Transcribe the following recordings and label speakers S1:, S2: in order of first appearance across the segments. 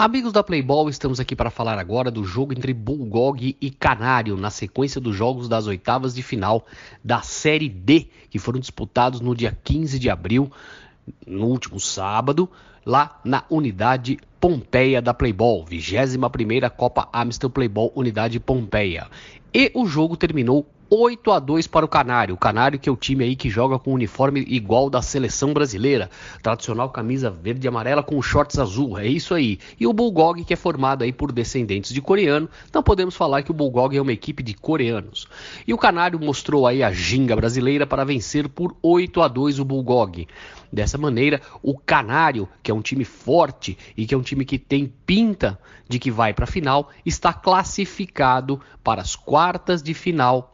S1: Amigos da Playball, estamos aqui para falar agora do jogo entre Bulgog e Canário, na sequência dos jogos das oitavas de final da Série D, que foram disputados no dia 15 de abril, no último sábado, lá na unidade Pompeia da Playball, 21ª Copa Amstel Playball Unidade Pompeia. E o jogo terminou 8 a 2 para o Canário. O Canário que é o time aí que joga com o uniforme igual da seleção brasileira, tradicional camisa verde e amarela com shorts azul. É isso aí. E o Bulgog que é formado aí por descendentes de coreano. Então podemos falar que o Bulgog é uma equipe de coreanos. E o Canário mostrou aí a ginga brasileira para vencer por 8 a 2 o Bulgog. Dessa maneira, o Canário, que é um time forte e que é um time que tem pinta de que vai para a final, está classificado para as quartas de final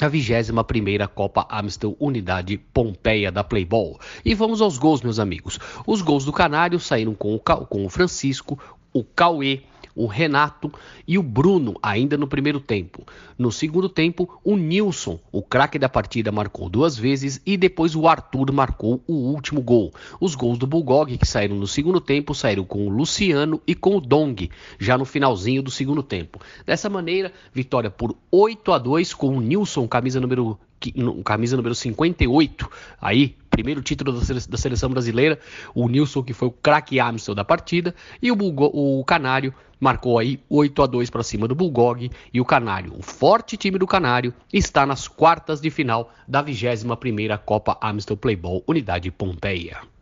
S1: a 21ª Copa Amstel Unidade Pompeia da Playball. E vamos aos gols, meus amigos. Os gols do Canário saíram com o, com o Francisco, o Cauê, o Renato e o Bruno, ainda no primeiro tempo. No segundo tempo, o Nilson, o craque da partida, marcou duas vezes e depois o Arthur marcou o último gol. Os gols do Bulgog, que saíram no segundo tempo, saíram com o Luciano e com o Dong, já no finalzinho do segundo tempo. Dessa maneira, vitória por 8 a 2 com o Nilson, camisa número camisa número 58, aí, primeiro título da seleção brasileira, o Nilson, que foi o craque Amstel da partida, e o, Bulgo, o Canário marcou aí 8 a 2 para cima do Bulgog, e o Canário, o forte time do Canário, está nas quartas de final da 21ª Copa Amstel Playball Unidade Pompeia.